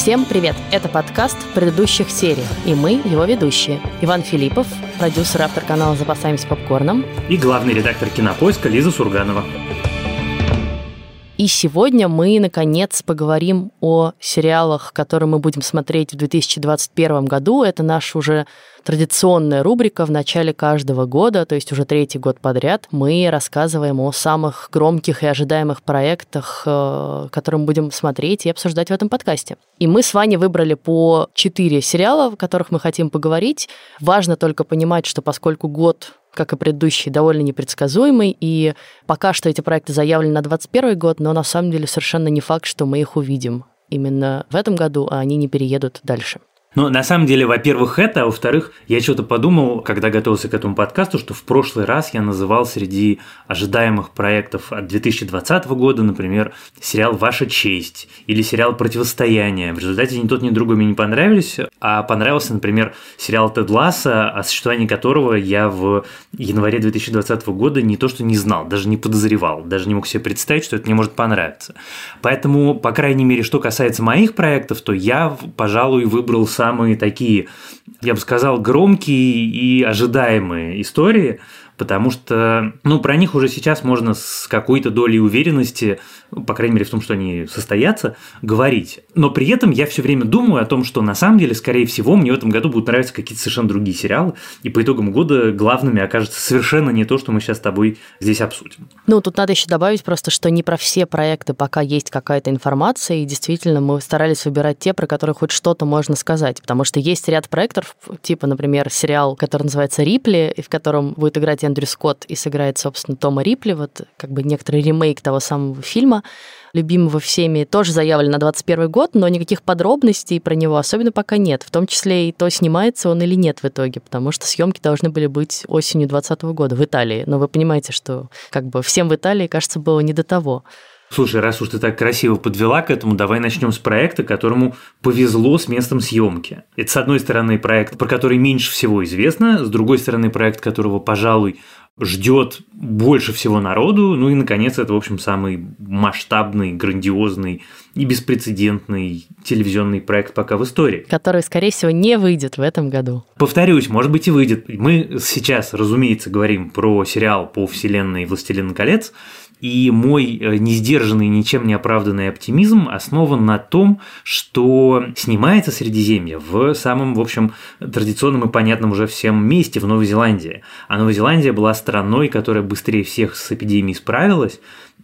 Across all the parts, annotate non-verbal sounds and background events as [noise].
Всем привет! Это подкаст предыдущих сериях, и мы его ведущие. Иван Филиппов, продюсер, автор канала «Запасаемся попкорном». И главный редактор «Кинопоиска» Лиза Сурганова. И сегодня мы, наконец, поговорим о сериалах, которые мы будем смотреть в 2021 году. Это наша уже традиционная рубрика в начале каждого года, то есть уже третий год подряд. Мы рассказываем о самых громких и ожидаемых проектах, э, которые мы будем смотреть и обсуждать в этом подкасте. И мы с Ваней выбрали по четыре сериала, о которых мы хотим поговорить. Важно только понимать, что поскольку год как и предыдущий, довольно непредсказуемый, и пока что эти проекты заявлены на 2021 год, но на самом деле совершенно не факт, что мы их увидим именно в этом году, а они не переедут дальше. Ну, на самом деле, во-первых, это, а во-вторых, я что-то подумал, когда готовился к этому подкасту, что в прошлый раз я называл среди ожидаемых проектов от 2020 года, например, сериал «Ваша честь» или сериал «Противостояние». В результате ни тот, ни другой мне не понравились, а понравился, например, сериал «Тед Ласса», о существовании которого я в январе 2020 года не то что не знал, даже не подозревал, даже не мог себе представить, что это мне может понравиться. Поэтому, по крайней мере, что касается моих проектов, то я, пожалуй, выбрал самые такие, я бы сказал, громкие и ожидаемые истории, потому что, ну, про них уже сейчас можно с какой-то долей уверенности, по крайней мере в том, что они состоятся, говорить. Но при этом я все время думаю о том, что на самом деле, скорее всего, мне в этом году будут нравиться какие-то совершенно другие сериалы, и по итогам года главными окажется совершенно не то, что мы сейчас с тобой здесь обсудим. Ну, тут надо еще добавить просто, что не про все проекты пока есть какая-то информация, и действительно мы старались выбирать те, про которые хоть что-то можно сказать, потому что есть ряд проектов, типа, например, сериал, который называется «Рипли», в котором будет играть Эндрю Скотт и сыграет, собственно, Тома Рипли, вот как бы некоторый ремейк того самого фильма, любимого всеми, тоже заявлен на 21 год, но никаких подробностей про него особенно пока нет, в том числе и то, снимается он или нет в итоге, потому что съемки должны были быть осенью 2020 года в Италии. Но вы понимаете, что как бы всем в Италии, кажется, было не до того. Слушай, раз уж ты так красиво подвела к этому, давай начнем с проекта, которому повезло с местом съемки. Это, с одной стороны, проект, про который меньше всего известно, с другой стороны, проект, которого, пожалуй, ждет больше всего народу. Ну и, наконец, это, в общем, самый масштабный, грандиозный и беспрецедентный телевизионный проект пока в истории. Который, скорее всего, не выйдет в этом году. Повторюсь, может быть и выйдет. Мы сейчас, разумеется, говорим про сериал по вселенной «Властелин колец», и мой э, несдержанный, ничем не оправданный оптимизм основан на том, что снимается Средиземье в самом, в общем, традиционном и понятном уже всем месте в Новой Зеландии. А Новая Зеландия была страной, которая быстрее всех с эпидемией справилась,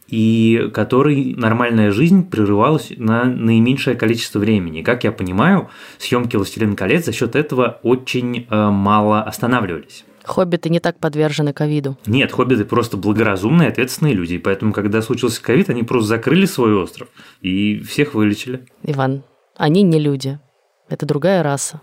и которой нормальная жизнь прерывалась на наименьшее количество времени. Как я понимаю, съемки «Властелин колец» за счет этого очень э, мало останавливались. Хоббиты не так подвержены ковиду. Нет, хоббиты просто благоразумные, ответственные люди. И поэтому, когда случился ковид, они просто закрыли свой остров и всех вылечили. Иван, они не люди. Это другая раса.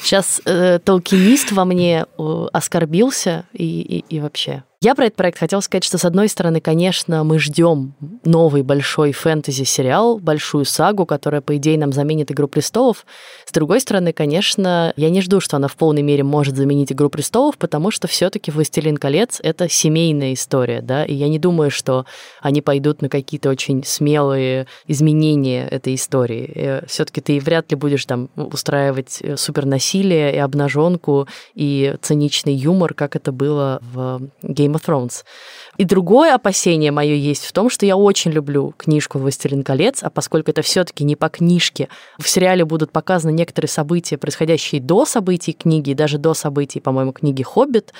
Сейчас э, толкинист во мне э, оскорбился и, и, и вообще. Я про этот проект хотела сказать, что, с одной стороны, конечно, мы ждем новый большой фэнтези-сериал, большую сагу, которая, по идее, нам заменит «Игру престолов». С другой стороны, конечно, я не жду, что она в полной мере может заменить «Игру престолов», потому что все таки «Властелин колец» — это семейная история, да, и я не думаю, что они пойдут на какие-то очень смелые изменения этой истории. Э, все таки ты вряд ли будешь там устраивать э, супернасилие и обнаженку и циничный юмор, как это было в Game Game of Thrones. И другое опасение мое есть в том, что я очень люблю книжку «Властелин колец», а поскольку это все таки не по книжке, в сериале будут показаны некоторые события, происходящие до событий книги, даже до событий, по-моему, книги «Хоббит»,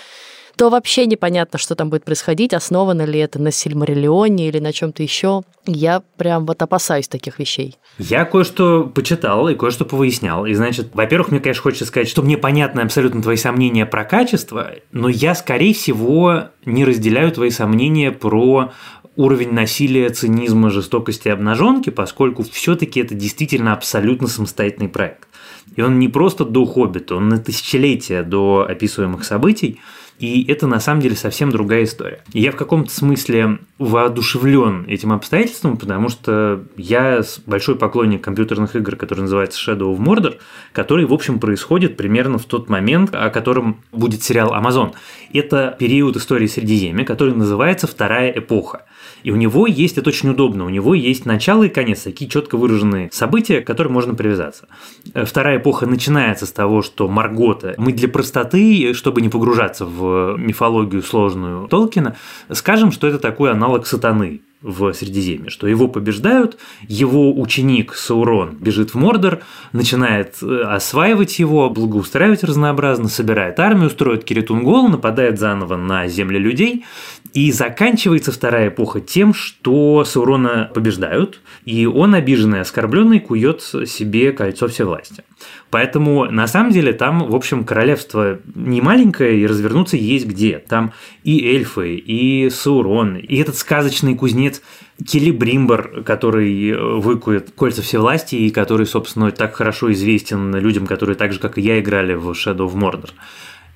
то вообще непонятно, что там будет происходить, основано ли это на Сильмариллионе или на чем-то еще. Я прям вот опасаюсь таких вещей. Я кое-что почитал и кое-что повыяснял. И, значит, во-первых, мне, конечно, хочется сказать, что мне понятны абсолютно твои сомнения про качество, но я, скорее всего, не разделяю твои сомнения про уровень насилия, цинизма, жестокости обнаженки, поскольку все-таки это действительно абсолютно самостоятельный проект. И он не просто до Хоббита, он на тысячелетия до описываемых событий. И это на самом деле совсем другая история. И я в каком-то смысле воодушевлен этим обстоятельством, потому что я большой поклонник компьютерных игр, который называется Shadow of Mordor, который, в общем, происходит примерно в тот момент, о котором будет сериал Amazon. Это период истории Средиземья, который называется «Вторая эпоха». И у него есть, это очень удобно, у него есть начало и конец, такие четко выраженные события, к которым можно привязаться. Э, вторая эпоха начинается с того, что Маргота, мы для простоты, чтобы не погружаться в мифологию сложную Толкина, скажем, что это такой аналог сатаны в Средиземье, что его побеждают, его ученик Саурон бежит в Мордор, начинает э, осваивать его, благоустраивать разнообразно, собирает армию, строит Киритунгол, нападает заново на земли людей, и заканчивается вторая эпоха тем, что Саурона побеждают, и он, обиженный, оскорбленный, кует себе кольцо всевластия. Поэтому, на самом деле, там, в общем, королевство не маленькое, и развернуться есть где. Там и эльфы, и Саурон, и этот сказочный кузнец Келебримбор, который выкует кольца всевластия, и который, собственно, так хорошо известен людям, которые так же, как и я, играли в Shadow of Mordor.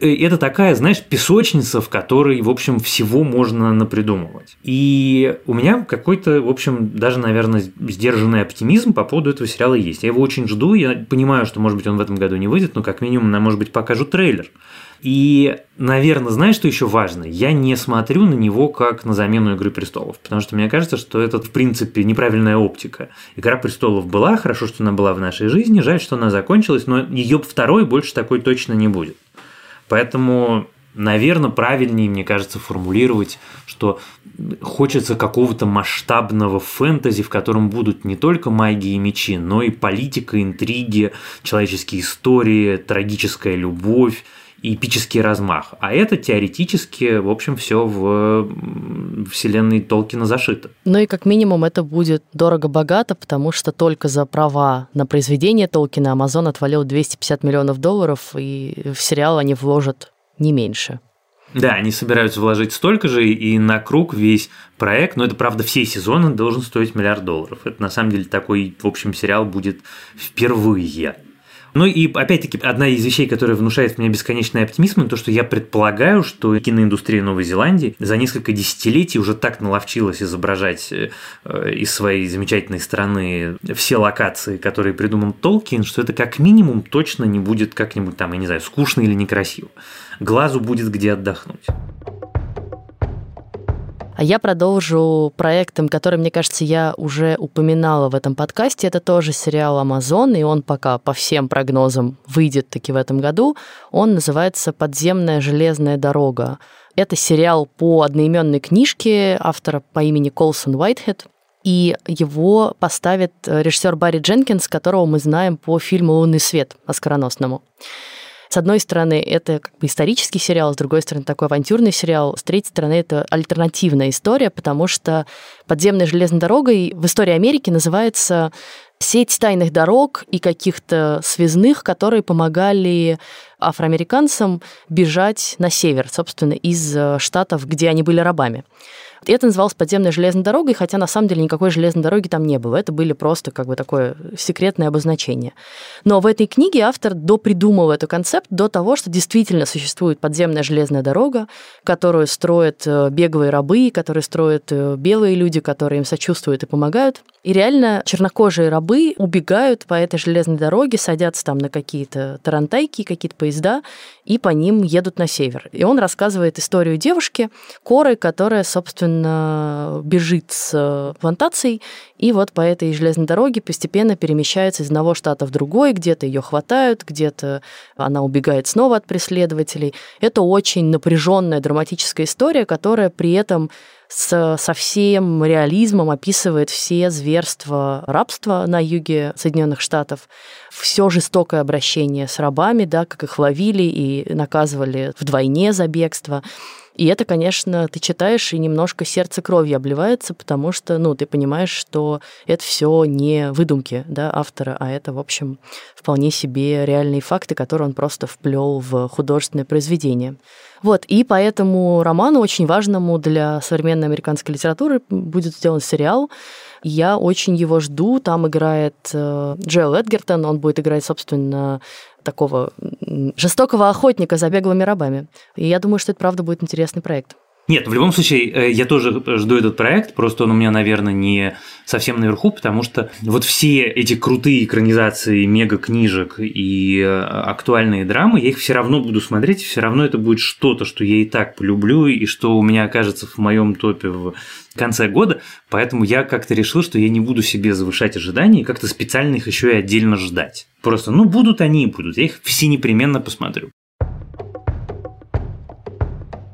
Э, это такая, знаешь, песочница, в которой, в общем, всего можно напридумывать. И у меня какой-то, в общем, даже, наверное, сдержанный оптимизм по поводу этого сериала есть. Я его очень жду, я понимаю, что, может быть, он в этом году не выйдет, но как минимум нам, может быть, покажут трейлер. И, наверное, знаешь, что еще важно? Я не смотрю на него как на замену Игры престолов, потому что мне кажется, что это, в принципе, неправильная оптика. Игра престолов была, хорошо, что она была в нашей жизни, жаль, что она закончилась, но ее второй больше такой точно не будет. Поэтому, наверное, правильнее, мне кажется, формулировать, что хочется какого-то масштабного фэнтези, в котором будут не только магии и мечи, но и политика, интриги, человеческие истории, трагическая любовь и эпический размах. А это теоретически, в общем, все в вселенной Толкина зашито. Ну и как минимум это будет дорого-богато, потому что только за права на произведение Толкина Amazon отвалил 250 миллионов долларов, и в сериал они вложат не меньше. Да, они собираются вложить столько же, и на круг весь проект, но это, правда, все сезоны должен стоить миллиард долларов. Это, на самом деле, такой, в общем, сериал будет впервые. Ну и опять-таки одна из вещей, которая внушает мне бесконечный оптимизм, то, что я предполагаю, что киноиндустрия Новой Зеландии за несколько десятилетий уже так наловчилась изображать э, из своей замечательной страны все локации, которые придумал Толкин, что это как минимум точно не будет как-нибудь там, я не знаю, скучно или некрасиво. Глазу будет где отдохнуть. А я продолжу проектом, который, мне кажется, я уже упоминала в этом подкасте. Это тоже сериал «Амазон», и он пока по всем прогнозам выйдет таки в этом году. Он называется «Подземная железная дорога». Это сериал по одноименной книжке автора по имени Колсон Уайтхед. И его поставит режиссер Барри Дженкинс, которого мы знаем по фильму «Лунный свет» оскароносному. С одной стороны, это как бы исторический сериал, с другой стороны, такой авантюрный сериал, с третьей стороны, это альтернативная история, потому что подземной железной дорогой в истории Америки называется сеть тайных дорог и каких-то связных, которые помогали афроамериканцам бежать на север, собственно, из э, штатов, где они были рабами. И это называлось подземной железной дорогой, хотя на самом деле никакой железной дороги там не было. Это были просто как бы такое секретное обозначение. Но в этой книге автор допридумал этот концепт до того, что действительно существует подземная железная дорога, которую строят э, беглые рабы, которую строят э, белые люди, которые им сочувствуют и помогают. И реально чернокожие рабы убегают по этой железной дороге, садятся там на какие-то тарантайки, какие-то поезда, и по ним едут на север. И он рассказывает историю девушки, Коры, которая, собственно, бежит с плантацией, и вот по этой железной дороге постепенно перемещается из одного штата в другой, где-то ее хватают, где-то она убегает снова от преследователей. Это очень напряженная драматическая история, которая при этом со всем реализмом описывает все зверства рабства на юге Соединенных Штатов, все жестокое обращение с рабами, да, как их ловили и наказывали вдвойне за бегство. И это, конечно, ты читаешь, и немножко сердце кровью обливается, потому что, ну, ты понимаешь, что это все не выдумки да, автора, а это, в общем, вполне себе реальные факты, которые он просто вплел в художественное произведение. Вот, и по этому роману, очень важному для современной американской литературы, будет сделан сериал. Я очень его жду. Там играет э, Джоэл Эдгертон, он будет играть, собственно, такого жестокого охотника за беглыми рабами. И я думаю, что это правда будет интересный проект. Нет, в любом случае, э, я тоже жду этот проект, просто он у меня, наверное, не совсем наверху, потому что вот все эти крутые экранизации мега-книжек и э, актуальные драмы, я их все равно буду смотреть, все равно это будет что-то, что я и так полюблю, и что у меня окажется в моем топе в конце года, поэтому я как-то решил, что я не буду себе завышать ожидания и как-то специально их еще и отдельно ждать. Просто, ну, будут они и будут, я их все непременно посмотрю.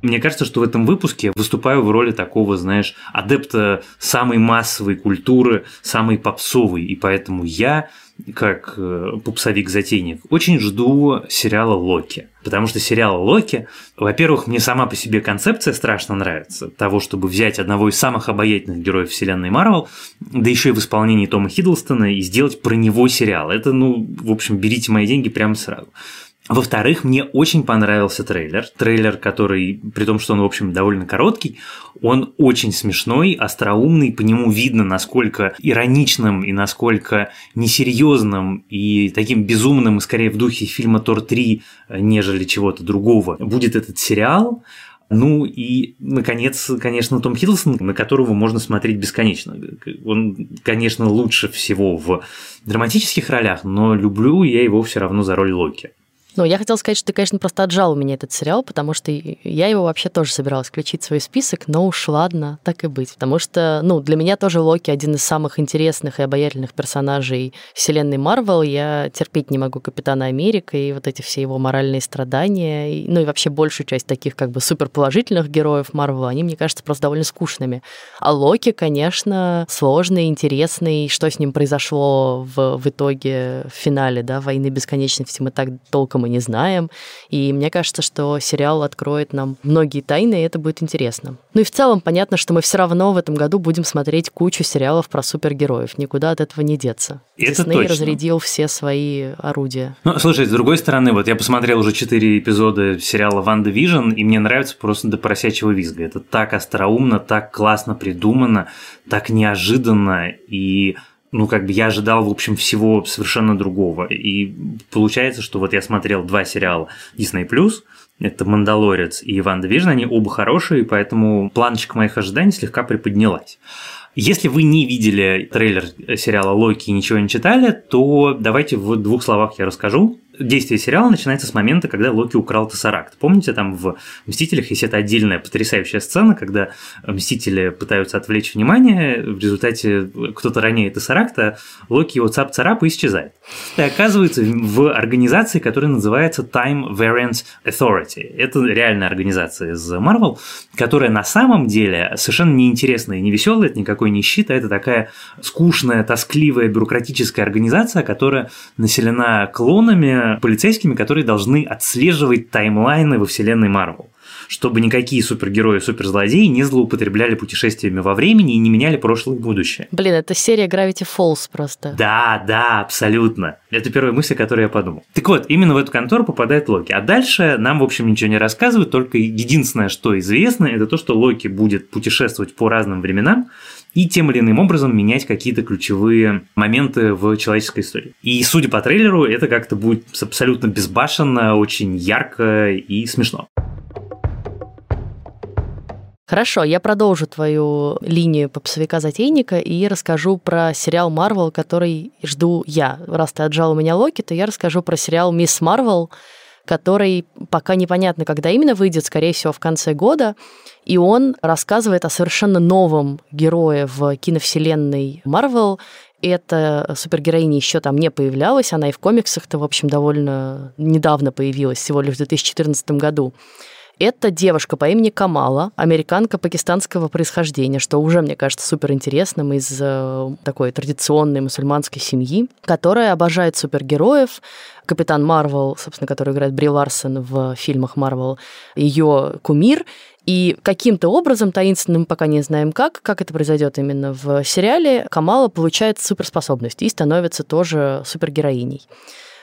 Мне кажется, что в этом выпуске выступаю в роли такого, знаешь, адепта самой массовой культуры, самой попсовой, и поэтому я как э, пупсовик-затейник, очень жду сериала «Локи». Потому что сериал «Локи», во-первых, мне сама по себе концепция страшно нравится, того, чтобы взять одного из самых обаятельных героев вселенной Марвел, да еще и в исполнении Тома Хиддлстона, и сделать про него сериал. Это, ну, в общем, берите мои деньги прямо сразу. Во-вторых, мне очень понравился трейлер. Трейлер, который, при том, что он, в общем, довольно короткий, он очень смешной, остроумный, по нему видно, насколько ироничным и насколько несерьезным и таким безумным, и скорее в духе фильма Тор 3, нежели чего-то другого, будет этот сериал. Ну и, наконец, конечно, Том Хиддлстон, на которого можно смотреть бесконечно. Он, конечно, лучше всего в драматических ролях, но люблю я его все равно за роль Локи. Ну, я хотела сказать, что ты, конечно, просто отжал у меня этот сериал, потому что я его вообще тоже собиралась включить в свой список, но уж ладно, так и быть. Потому что, ну, для меня тоже Локи один из самых интересных и обаятельных персонажей вселенной Марвел. Я терпеть не могу Капитана Америка и вот эти все его моральные страдания, и, ну и вообще большую часть таких как бы суперположительных героев Марвел, они, мне кажется, просто довольно скучными. А Локи, конечно, сложный, интересный, что с ним произошло в, в итоге в финале, да, «Войны бесконечности» мы так толком мы не знаем. И мне кажется, что сериал откроет нам многие тайны, и это будет интересно. Ну и в целом понятно, что мы все равно в этом году будем смотреть кучу сериалов про супергероев. Никуда от этого не деться. Это Дисней точно. разрядил все свои орудия. Ну, слушай, с другой стороны, вот я посмотрел уже четыре эпизода сериала «WandaVision», и мне нравится просто до поросячьего визга. Это так остроумно, так классно придумано, так неожиданно, и ну, как бы я ожидал, в общем, всего совершенно другого. И получается, что вот я смотрел два сериала Disney+, это «Мандалорец» и «WandaVision», они оба хорошие, поэтому планочка моих ожиданий слегка приподнялась. Если вы не видели трейлер сериала «Локи» и ничего не читали, то давайте в двух словах я расскажу действие сериала начинается с момента, когда Локи украл Тессаракт. Помните, там в «Мстителях» есть эта отдельная потрясающая сцена, когда Мстители пытаются отвлечь внимание, в результате кто-то роняет Тессаракта, Локи его цап-царап и исчезает. И оказывается в организации, которая называется Time Variance Authority. Это реальная организация из Marvel, которая на самом деле совершенно неинтересная и не это никакой не щит, а это такая скучная, тоскливая, бюрократическая организация, которая населена клонами, полицейскими, которые должны отслеживать таймлайны во вселенной Марвел чтобы никакие супергерои и суперзлодеи не злоупотребляли путешествиями во времени и не меняли прошлое и будущее. Блин, это серия Gravity Falls просто. Да, да, абсолютно. Это первая мысль, которую я подумал. Так вот, именно в эту контору попадает Локи. А дальше нам, в общем, ничего не рассказывают, только единственное, что известно, это то, что Локи будет путешествовать по разным временам, и тем или иным образом менять какие-то ключевые моменты в человеческой истории. И судя по трейлеру, это как-то будет абсолютно безбашенно, очень ярко и смешно. Хорошо, я продолжу твою линию попсовика-затейника и расскажу про сериал Марвел, который жду я. Раз ты отжал у меня Локи, то я расскажу про сериал Мисс Марвел, который пока непонятно, когда именно выйдет, скорее всего, в конце года. И он рассказывает о совершенно новом герое в киновселенной Марвел. Эта супергероиня еще там не появлялась, она и в комиксах-то, в общем, довольно недавно появилась, всего лишь в 2014 году. Это девушка по имени Камала, американка пакистанского происхождения, что уже, мне кажется, супер интересным из э, такой традиционной мусульманской семьи, которая обожает супергероев. Капитан Марвел, собственно, который играет Бри Ларсон в фильмах Марвел, ее кумир. И каким-то образом, таинственным, пока не знаем как, как это произойдет именно в сериале, Камала получает суперспособность и становится тоже супергероиней.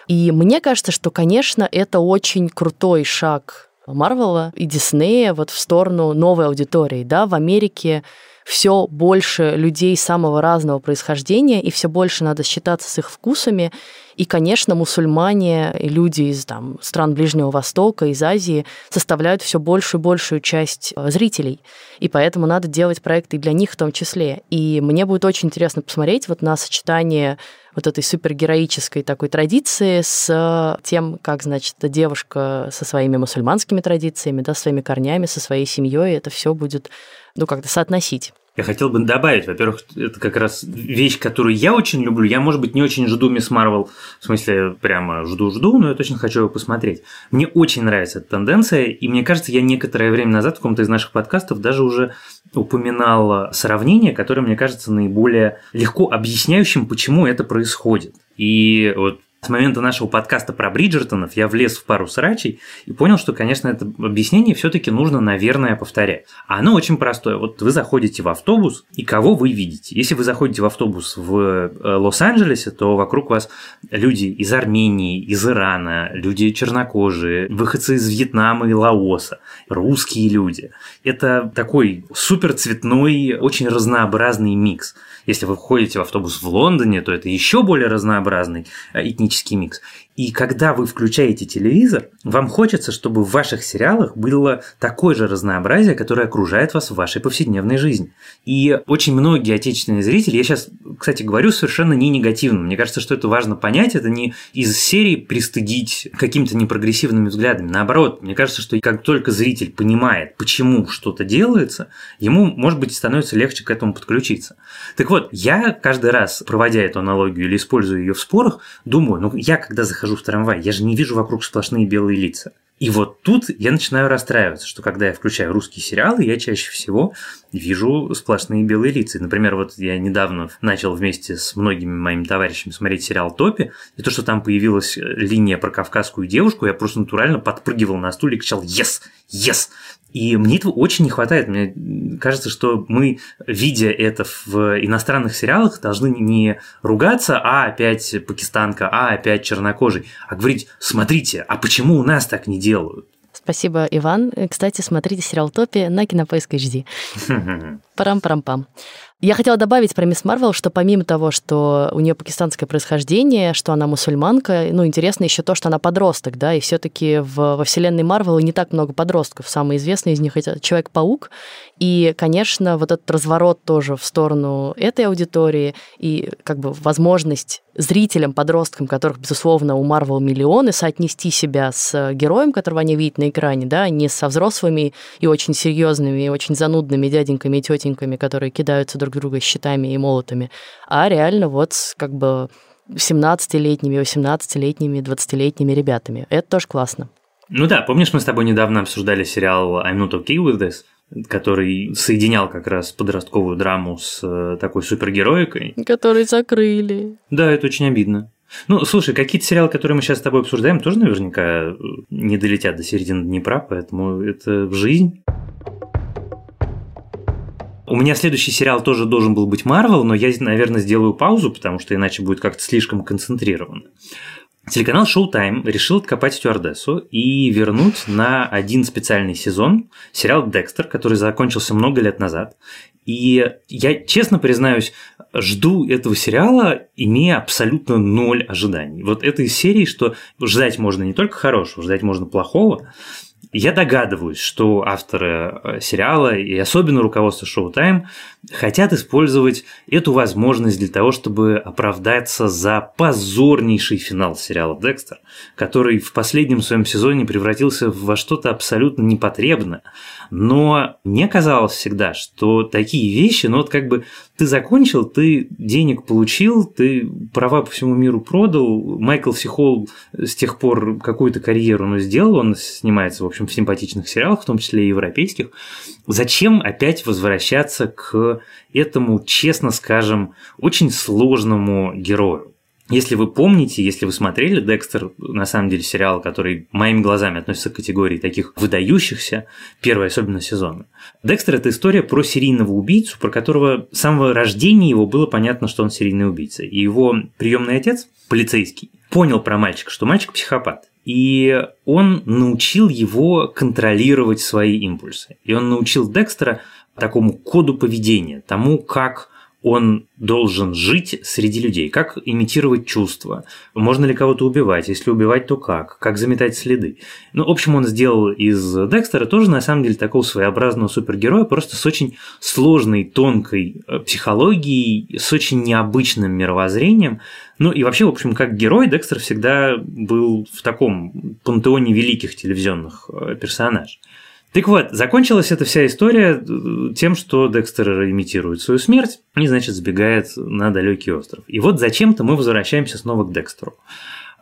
И мне кажется, что, конечно, это очень крутой шаг Марвела и Диснея вот в сторону новой аудитории. Да, в Америке все больше людей самого разного происхождения, и все больше надо считаться с их вкусами. И, конечно, мусульмане и люди из там, стран Ближнего Востока, из Азии составляют все большую и большую часть э, зрителей. И поэтому надо делать проекты для них в том числе. И мне будет очень интересно посмотреть вот на сочетание вот этой супергероической такой традиции с тем, как, значит, девушка со своими мусульманскими традициями, да, своими корнями, со своей семьей, это все будет, ну, как-то соотносить. Я хотел бы добавить, во-первых, это как раз вещь, которую я очень люблю. Я, может быть, не очень жду Мисс Марвел, в смысле, прямо жду-жду, но я точно хочу его посмотреть. Мне очень нравится эта тенденция, и мне кажется, я некоторое время назад в каком-то из наших подкастов даже уже упоминал сравнение, которое, мне кажется, наиболее легко объясняющим, почему это происходит. И вот с момента нашего подкаста про Бриджертонов я влез в пару срачей и понял, что, конечно, это объяснение все-таки нужно, наверное, повторять. А оно очень простое. Вот вы заходите в автобус, и кого вы видите? Если вы заходите в автобус в э, Лос-Анджелесе, то вокруг вас люди из Армении, из Ирана, люди чернокожие, выходцы из Вьетнама и Лаоса, русские люди. Это такой супер цветной, очень разнообразный микс. Если вы входите в автобус в Лондоне, то это еще более разнообразный э, этнический микс. И когда вы включаете телевизор, вам хочется, чтобы в ваших сериалах было такое же разнообразие, которое окружает вас в вашей повседневной жизни. И очень многие отечественные зрители, я сейчас, кстати, говорю совершенно не негативно, мне кажется, что это важно понять, это не из серии пристыдить какими-то непрогрессивными взглядами. Наоборот, мне кажется, что как только зритель понимает, почему что-то делается, ему, может быть, становится легче к этому подключиться. Так вот, я каждый раз, проводя эту аналогию или используя ее в спорах, думаю, ну я когда захожу захожу в трамвай, я же не вижу вокруг сплошные белые лица. И вот тут я начинаю расстраиваться, что когда я включаю русские сериалы, я чаще всего вижу сплошные белые лица. Например, вот я недавно начал вместе с многими моими товарищами смотреть сериал «Топи», и то, что там появилась линия про кавказскую девушку, я просто натурально подпрыгивал на стуле и кричал «Yes! Yes!» И мне этого очень не хватает. Мне кажется, что мы, видя это в иностранных сериалах, должны не ругаться, а опять пакистанка, а опять чернокожий, а говорить, смотрите, а почему у нас так не делают? Спасибо, Иван. Кстати, смотрите сериал «Топи» на Кинопоиск HD. [laughs] Парам-парам-пам. Я хотела добавить про Мисс Марвел, что помимо того, что у нее пакистанское происхождение, что она мусульманка, ну, интересно еще то, что она подросток, да, и все-таки во вселенной Марвел не так много подростков. Самый известный из них это Человек-паук. И, конечно, вот этот разворот тоже в сторону этой аудитории и как бы возможность зрителям, подросткам, которых, безусловно, у Марвел миллионы, соотнести себя с героем, которого они видят на экране, да, не со взрослыми и очень серьезными, и очень занудными дяденьками и тетеньками, которые кидаются друг друга щитами и молотами, а реально вот как бы 17-летними, 18-летними, 20-летними ребятами. Это тоже классно. Ну да, помнишь, мы с тобой недавно обсуждали сериал I'm Not Okay With This? который соединял как раз подростковую драму с э, такой супергероикой. Который закрыли. Да, это очень обидно. Ну, слушай, какие-то сериалы, которые мы сейчас с тобой обсуждаем, тоже наверняка э, не долетят до середины Днепра, поэтому это жизнь. У меня следующий сериал тоже должен был быть Марвел, но я, наверное, сделаю паузу, потому что иначе будет как-то слишком концентрировано. Телеканал Showtime решил откопать стюардессу и вернуть на один специальный сезон сериал «Декстер», который закончился много лет назад. И я, честно признаюсь, жду этого сериала, имея абсолютно ноль ожиданий. Вот этой серии, что ждать можно не только хорошего, ждать можно плохого. Я догадываюсь, что авторы э, сериала и особенно руководство Showtime хотят использовать эту возможность для того, чтобы оправдаться за позорнейший финал сериала «Декстер», который в последнем своем сезоне превратился во что-то абсолютно непотребное. Но мне казалось всегда, что такие вещи, ну вот как бы ты закончил, ты денег получил, ты права по всему миру продал, Майкл Сихол с тех пор какую-то карьеру ну, сделал, он снимается, в общем, в симпатичных сериалах, в том числе и европейских. Зачем опять возвращаться к этому, честно скажем, очень сложному герою? Если вы помните, если вы смотрели Декстер, на самом деле сериал, который моими глазами относится к категории таких выдающихся, первый особенно сезона. Декстер – это история про серийного убийцу, про которого с самого рождения его было понятно, что он серийный убийца. И его приемный отец, полицейский, понял про мальчика, что мальчик психопат. И он научил его контролировать свои импульсы. И он научил Декстера такому коду поведения, тому, как он должен жить среди людей, как имитировать чувства, можно ли кого-то убивать, если убивать, то как, как заметать следы. Ну, в общем, он сделал из Декстера тоже, на самом деле, такого своеобразного супергероя, просто с очень сложной, тонкой э, психологией, с очень необычным мировоззрением. Ну и вообще, в общем, как герой, Декстер всегда был в таком пантеоне великих телевизионных э, персонажей. Так вот, закончилась эта вся история э, тем, что Декстер имитирует свою смерть и, значит, сбегает на далекий остров. И вот зачем-то мы возвращаемся снова к Декстеру.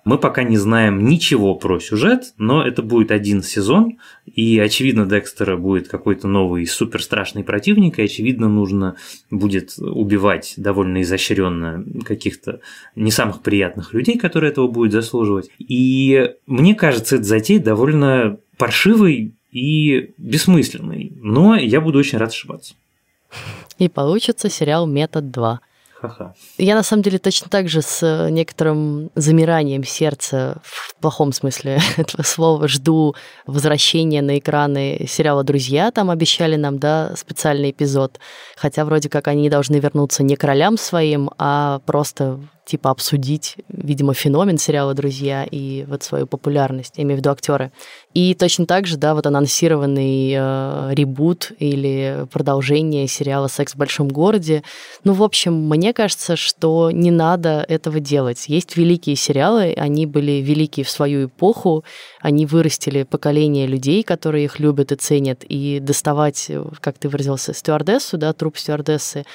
Мы пока не знаем ничего про сюжет, но это будет один сезон, и, очевидно, Декстера будет какой-то новый супер страшный противник, и, очевидно, нужно будет убивать довольно изощренно каких-то не самых приятных людей, которые этого будут заслуживать. И мне кажется, эта затея довольно паршивый и бессмысленный, но я буду очень рад ошибаться. И получится сериал «Метод 2». Ха-ха. Я на самом деле точно так же с э, некоторым замиранием сердца, в плохом смысле [laughs] этого слова, жду возвращения на экраны сериала «Друзья». Там обещали нам, да, специальный эпизод. Хотя вроде как они должны вернуться не к ролям своим, а просто типа обсудить, видимо, феномен сериала «Друзья» и вот свою популярность, я имею в виду актеры. И точно так же, да, вот анонсированный э, ребут или продолжение сериала «Секс в большом городе». Ну, в общем, мне кажется, что не надо этого делать. Есть великие сериалы, они были великие в свою эпоху, они вырастили поколение людей, которые их любят и ценят, и доставать, как ты выразился, стюардессу, да, труп стюардессы,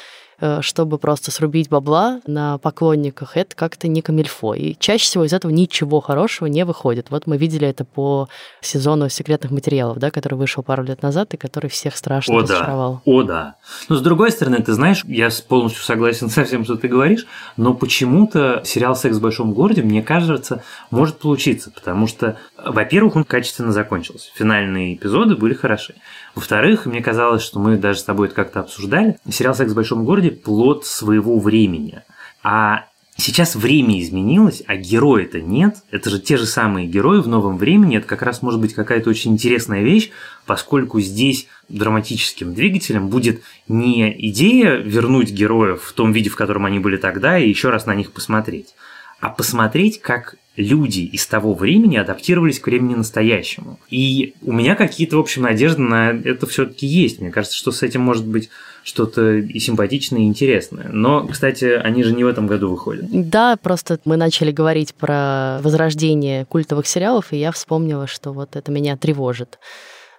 чтобы просто срубить бабла на поклонниках, это как-то не камильфо. И чаще всего из этого ничего хорошего не выходит. Вот мы видели это по сезону секретных материалов, да, который вышел пару лет назад и который всех страшно О, разочаровал. Да. О, да. Но с другой стороны, ты знаешь, я полностью согласен со всем, что ты говоришь, но почему-то сериал «Секс в большом городе», мне кажется, может получиться, потому что, во-первых, он качественно закончился. Финальные эпизоды были хороши. Во-вторых, мне казалось, что мы даже с тобой это как-то обсуждали. Сериал «Секс в большом городе» – плод своего времени. А сейчас время изменилось, а героя-то нет. Это же те же самые герои в новом времени. Это как раз может быть какая-то очень интересная вещь, поскольку здесь драматическим двигателем будет не идея вернуть героев в том виде, в котором они были тогда, и еще раз на них посмотреть, а посмотреть, как люди из того времени адаптировались к времени настоящему. И у меня какие-то, в общем, надежды на это все-таки есть. Мне кажется, что с этим может быть что-то и симпатичное, и интересное. Но, кстати, они же не в этом году выходят. Да, просто мы начали говорить про возрождение культовых сериалов, и я вспомнила, что вот это меня тревожит.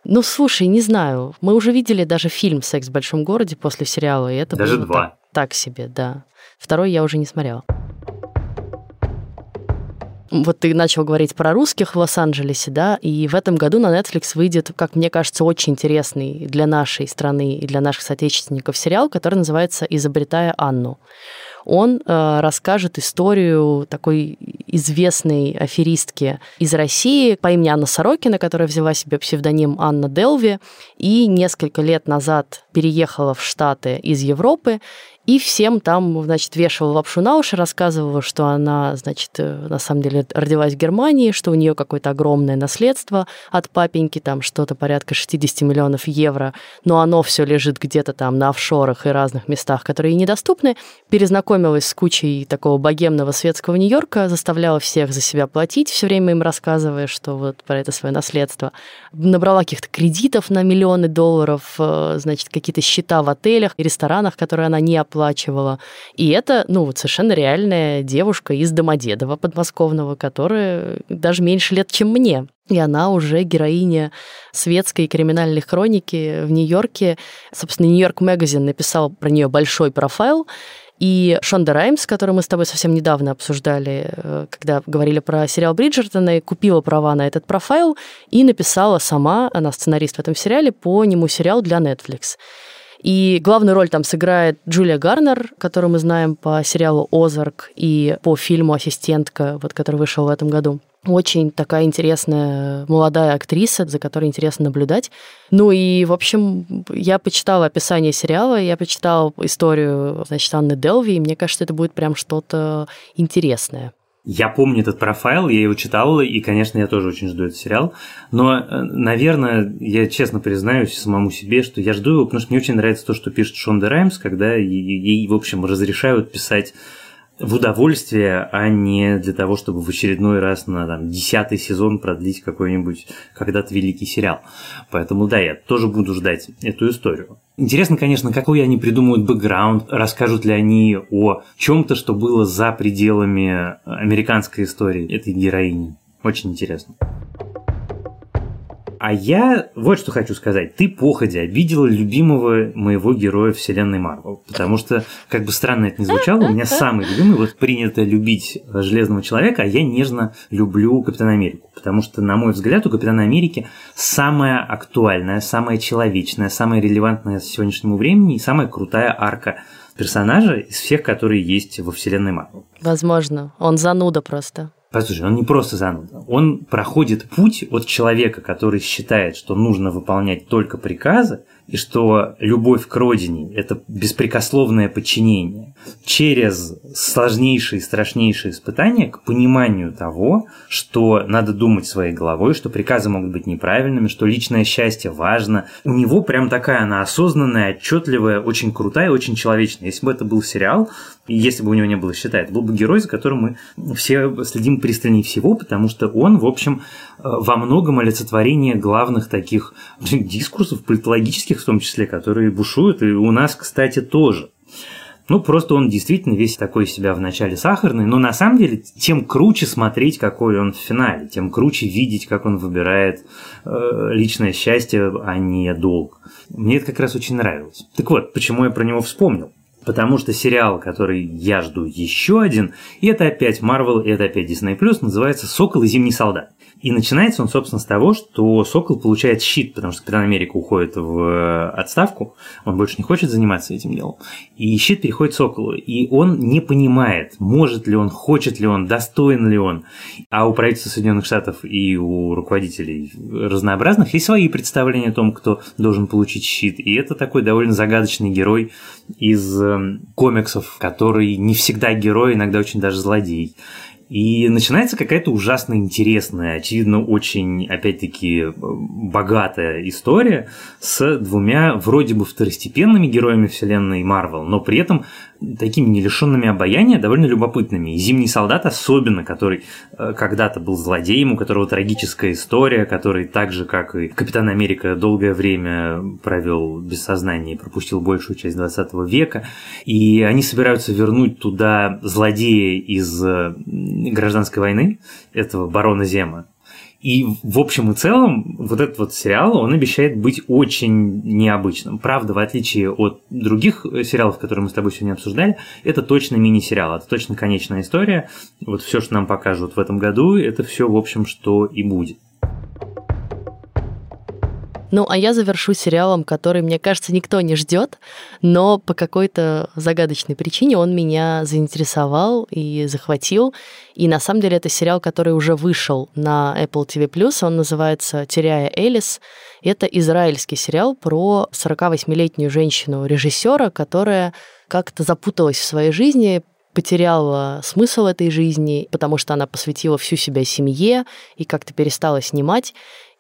Ну, слушай, не знаю. Мы уже видели даже фильм «Секс в большом городе» после сериала, и это даже было два. Так, так себе, да. Второй я уже не смотрела. Вот ты начал говорить про русских в Лос-Анджелесе, да, и в этом году на Netflix выйдет, как мне кажется, очень интересный для нашей страны и для наших соотечественников сериал, который называется «Изобретая Анну» он э, расскажет историю такой известной аферистки из России по имени Анна Сорокина, которая взяла себе псевдоним Анна Делви и несколько лет назад переехала в Штаты из Европы и всем там, значит, вешала лапшу на уши, рассказывала, что она, значит, э, на самом деле родилась в Германии, что у нее какое-то огромное наследство от папеньки, там что-то порядка 60 миллионов евро, но оно все лежит где-то там на офшорах и разных местах, которые ей недоступны. Перезнакомилась с кучей такого богемного светского Нью-Йорка, заставляла всех за себя платить, все время им рассказывая, что вот про это свое наследство. Набрала каких-то кредитов на миллионы долларов, э, значит, какие-то счета в отелях и ресторанах, которые она не оплачивала. И это, ну, вот совершенно реальная девушка из Домодедова подмосковного, которая даже меньше лет, чем мне. И она уже героиня светской криминальной хроники в Нью-Йорке. Собственно, Нью-Йорк Магазин написал про нее большой профайл, и Шонда Раймс, которую мы с тобой совсем недавно обсуждали, э, когда говорили про сериал Бриджертона, купила права на этот профайл и написала сама, она сценарист в этом сериале, по нему сериал для Netflix. И главную роль там сыграет Джулия Гарнер, которую мы знаем по сериалу «Озарк» и по фильму «Ассистентка», вот, который вышел в этом году. Очень такая интересная молодая актриса, за которой интересно наблюдать. Ну и, в общем, я почитала описание сериала, я почитала историю, значит, Анны Делви, и мне кажется, это будет прям что-то интересное. Я помню этот профайл, я его читал, и, конечно, я тоже очень жду этот сериал. Но, э, наверное, я честно признаюсь самому себе, что я жду его, потому что мне очень нравится то, что пишет Шонда Раймс, когда ей, в общем, разрешают писать в удовольствие, а не для того, чтобы в очередной раз на там, десятый сезон продлить какой-нибудь когда-то великий сериал. Поэтому да, я тоже буду ждать эту историю. Интересно, конечно, какой они придумают бэкграунд, расскажут ли они о чем-то, что было за пределами американской истории этой героини. Очень интересно. А я вот что хочу сказать. Ты походя обидела любимого моего героя вселенной Марвел. Потому что, как бы странно это ни звучало, у меня самый любимый, вот принято любить Железного Человека, а я нежно люблю Капитана Америку. Потому что, на мой взгляд, у Капитана Америки самая актуальная, самая человечная, самая релевантная сегодняшнему времени и самая крутая арка персонажа из всех, которые есть во вселенной Марвел. Возможно. Он зануда просто. Послушай, он не просто зануда. Он проходит путь от человека, который считает, что нужно выполнять только приказы, и что любовь к родине – это беспрекословное подчинение, через сложнейшие и страшнейшие испытания к пониманию того, что надо думать своей головой, что приказы могут быть неправильными, что личное счастье важно. У него прям такая она осознанная, отчетливая, очень крутая, очень человечная. Если бы это был сериал, если бы у него не было счета, это был бы герой, за которым мы все следим пристальнее всего, потому что он, в общем, э, во многом олицетворение главных таких [laughs] дискурсов политологических в том числе, которые бушуют, и у нас, кстати, тоже. Ну, просто он действительно весь такой себя в начале сахарный, но на самом деле тем круче смотреть, какой он в финале, тем круче видеть, как он выбирает э, личное счастье, а не долг. Мне это как раз очень нравилось. Так вот, почему я про него вспомнил? Потому что сериал, который я жду еще один, и это опять Marvel, и это опять Disney+, называется «Сокол и Зимний солдат». И начинается он, собственно, с того, что Сокол получает щит, потому что Капитан Америка уходит в э, отставку, он больше не хочет заниматься этим делом. И щит переходит Соколу, и он не понимает, может ли он, хочет ли он, достоин ли он. А у правительства Соединенных Штатов и у руководителей разнообразных есть свои представления о том, кто должен получить щит. И это такой довольно загадочный герой из э, комиксов, который не всегда герой, иногда очень даже злодей. И начинается какая-то ужасно интересная, очевидно, очень, опять-таки, богатая история с двумя вроде бы второстепенными героями вселенной Марвел, но при этом такими не лишенными обаяния, довольно любопытными. И «Зимний солдат» особенно, который э, когда-то был злодеем, у которого трагическая история, который так же, как и Капитан Америка, долгое время провел без сознания и пропустил большую часть 20 века. И они собираются вернуть туда злодея из э, гражданской войны, этого барона Зема, и в общем и целом вот этот вот сериал, он обещает быть очень необычным. Правда, в отличие от других сериалов, которые мы с тобой сегодня обсуждали, это точно мини-сериал, это точно конечная история. Вот все, что нам покажут в этом году, это все, в общем, что и будет. Ну, а я завершу сериалом, который, мне кажется, никто не ждет, но по какой-то загадочной причине он меня заинтересовал и захватил. И на самом деле это сериал, который уже вышел на Apple TV+, он называется «Теряя Элис». Это израильский сериал про 48-летнюю женщину-режиссера, которая как-то запуталась в своей жизни, потеряла смысл этой жизни, потому что она посвятила всю себя семье и как-то перестала снимать.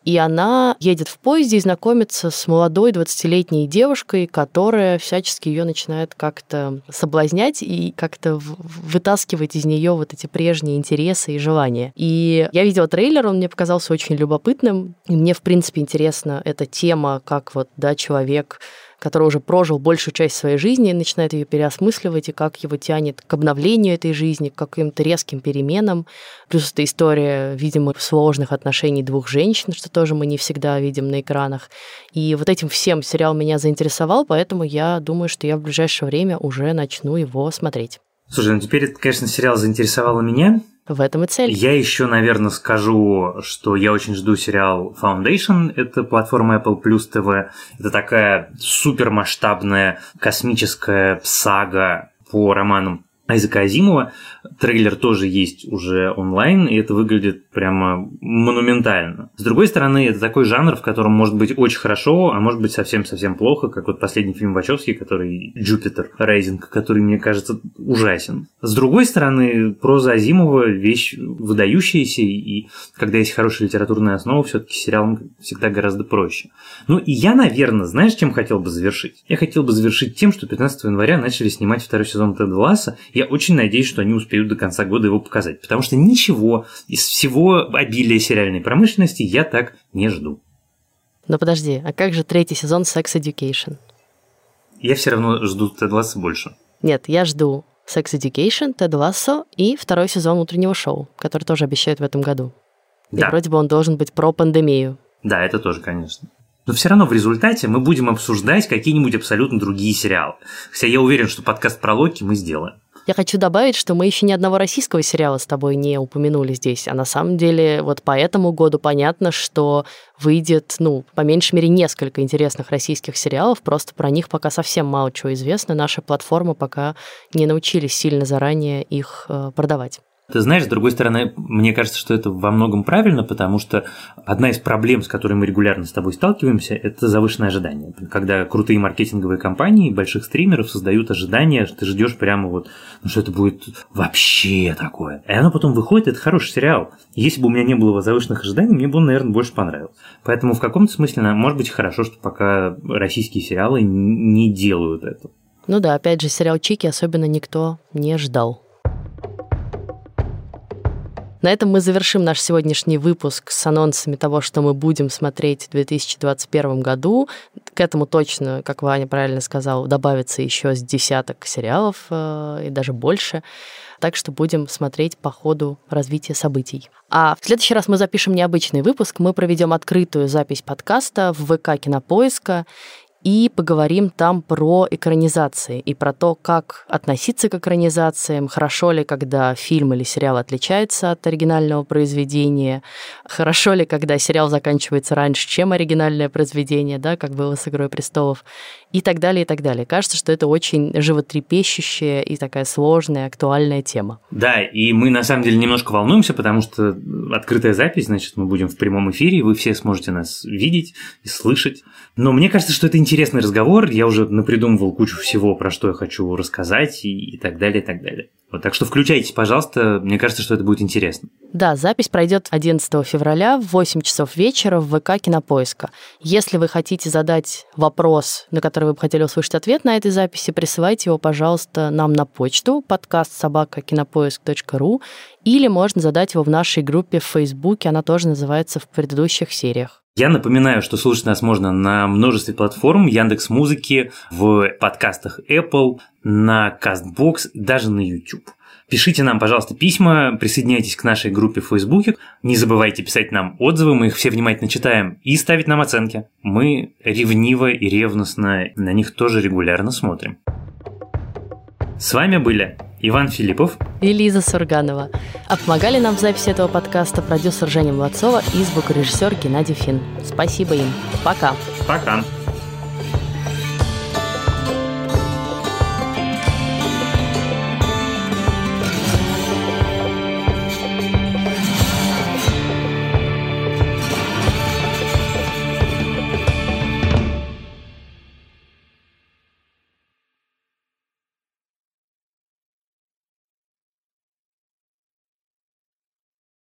И она едет в поезде и знакомится с молодой 20-летней девушкой, которая всячески ее начинает как-то соблазнять и как-то вытаскивать из нее вот эти прежние интересы и желания. И я видела трейлер, он мне показался очень любопытным. И мне, в принципе, интересна эта тема, как вот, да, человек который уже прожил большую часть своей жизни, начинает ее переосмысливать, и как его тянет к обновлению этой жизни, к каким-то резким переменам. Плюс это история, видимо, сложных отношений двух женщин, что тоже мы не всегда видим на экранах. И вот этим всем сериал меня заинтересовал, поэтому я думаю, что я в ближайшее время уже начну его смотреть. Слушай, ну теперь, конечно, сериал заинтересовал меня, в этом и цель. Я еще, наверное, скажу, что я очень жду сериал Foundation. Это платформа Apple Plus TV. Это такая супермасштабная космическая сага по романам Айзека Азимова. Трейлер тоже есть уже онлайн, и это выглядит прямо монументально. С другой стороны, это такой жанр, в котором может быть очень хорошо, а может быть совсем-совсем плохо, как вот последний фильм Вачовски, который «Джупитер Рейзинг», который, мне кажется, ужасен. С другой стороны, проза Азимова – вещь выдающаяся, и когда есть хорошая литературная основа, все таки сериал всегда гораздо проще. Ну и я, наверное, знаешь, чем хотел бы завершить? Я хотел бы завершить тем, что 15 января начали снимать второй сезон Тед Ласса. Я очень надеюсь, что они успеют до конца года его показать, потому что ничего из всего обилия сериальной промышленности я так не жду. Но подожди, а как же третий сезон Sex Education? Я все равно жду Тед Ласса больше. Нет, я жду Sex Education, Тед Лассо и второй сезон утреннего шоу, который тоже обещают в этом году. Да. И вроде бы он должен быть про пандемию. Да, это тоже, конечно. Но все равно в результате мы будем обсуждать какие-нибудь абсолютно другие сериалы. Хотя я уверен, что подкаст про Локи мы сделаем. Я хочу добавить, что мы еще ни одного российского сериала с тобой не упомянули здесь. А на самом деле вот по этому году понятно, что выйдет, ну, по меньшей мере, несколько интересных российских сериалов. Просто про них пока совсем мало чего известно. Наши платформы пока не научились сильно заранее их э, продавать. Ты знаешь, с другой стороны, мне кажется, что это во многом правильно, потому что одна из проблем, с которой мы регулярно с тобой сталкиваемся, это завышенное ожидание. Когда крутые маркетинговые компании больших стримеров создают ожидания, ты ждешь прямо вот, ну что это будет вообще такое. И оно потом выходит, это хороший сериал. Если бы у меня не было завышенных ожиданий, мне бы он, наверное, больше понравился. Поэтому в каком-то смысле, может быть, хорошо, что пока российские сериалы не делают это. Ну да, опять же, сериал Чики особенно никто не ждал. На этом мы завершим наш сегодняшний выпуск с анонсами того, что мы будем смотреть в 2021 году. К этому точно, как Ваня правильно сказал, добавится еще с десяток сериалов э, и даже больше. Так что будем смотреть по ходу развития событий. А в следующий раз мы запишем необычный выпуск. Мы проведем открытую запись подкаста в ВК Кинопоиска и поговорим там про экранизации и про то, как относиться к экранизациям, хорошо ли, когда фильм или сериал отличается от оригинального произведения, хорошо ли, когда сериал заканчивается раньше, чем оригинальное произведение, да, как было с «Игрой престолов», и так далее, и так далее. Кажется, что это очень животрепещущая и такая сложная, актуальная тема. Да, и мы на самом деле немножко волнуемся, потому что открытая запись, значит, мы будем в прямом эфире, вы все сможете нас видеть и слышать. Но мне кажется, что это интересный разговор, я уже напридумывал кучу всего, про что я хочу рассказать и, и так далее, и так далее. Вот, так что включайтесь, пожалуйста, мне кажется, что это будет интересно. Да, запись пройдет 11 февраля в 8 часов вечера в ВК Кинопоиска. Если вы хотите задать вопрос, на который вы бы хотели услышать ответ на этой записи, присылайте его, пожалуйста, нам на почту подкаст собака кинопоиск.ру или можно задать его в нашей группе в Фейсбуке, она тоже называется в предыдущих сериях. Я напоминаю, что слушать нас можно на множестве платформ, Яндекс Музыки, в подкастах Apple, на CastBox, даже на YouTube. Пишите нам, пожалуйста, письма, присоединяйтесь к нашей группе в Фейсбуке. Не забывайте писать нам отзывы, мы их все внимательно читаем, и ставить нам оценки. Мы ревниво и ревностно на них тоже регулярно смотрим. С вами были Иван Филиппов и Лиза Сурганова. А помогали нам в записи этого подкаста продюсер Женя Молодцова и звукорежиссер Геннадий Фин. Спасибо им. Пока. Пока.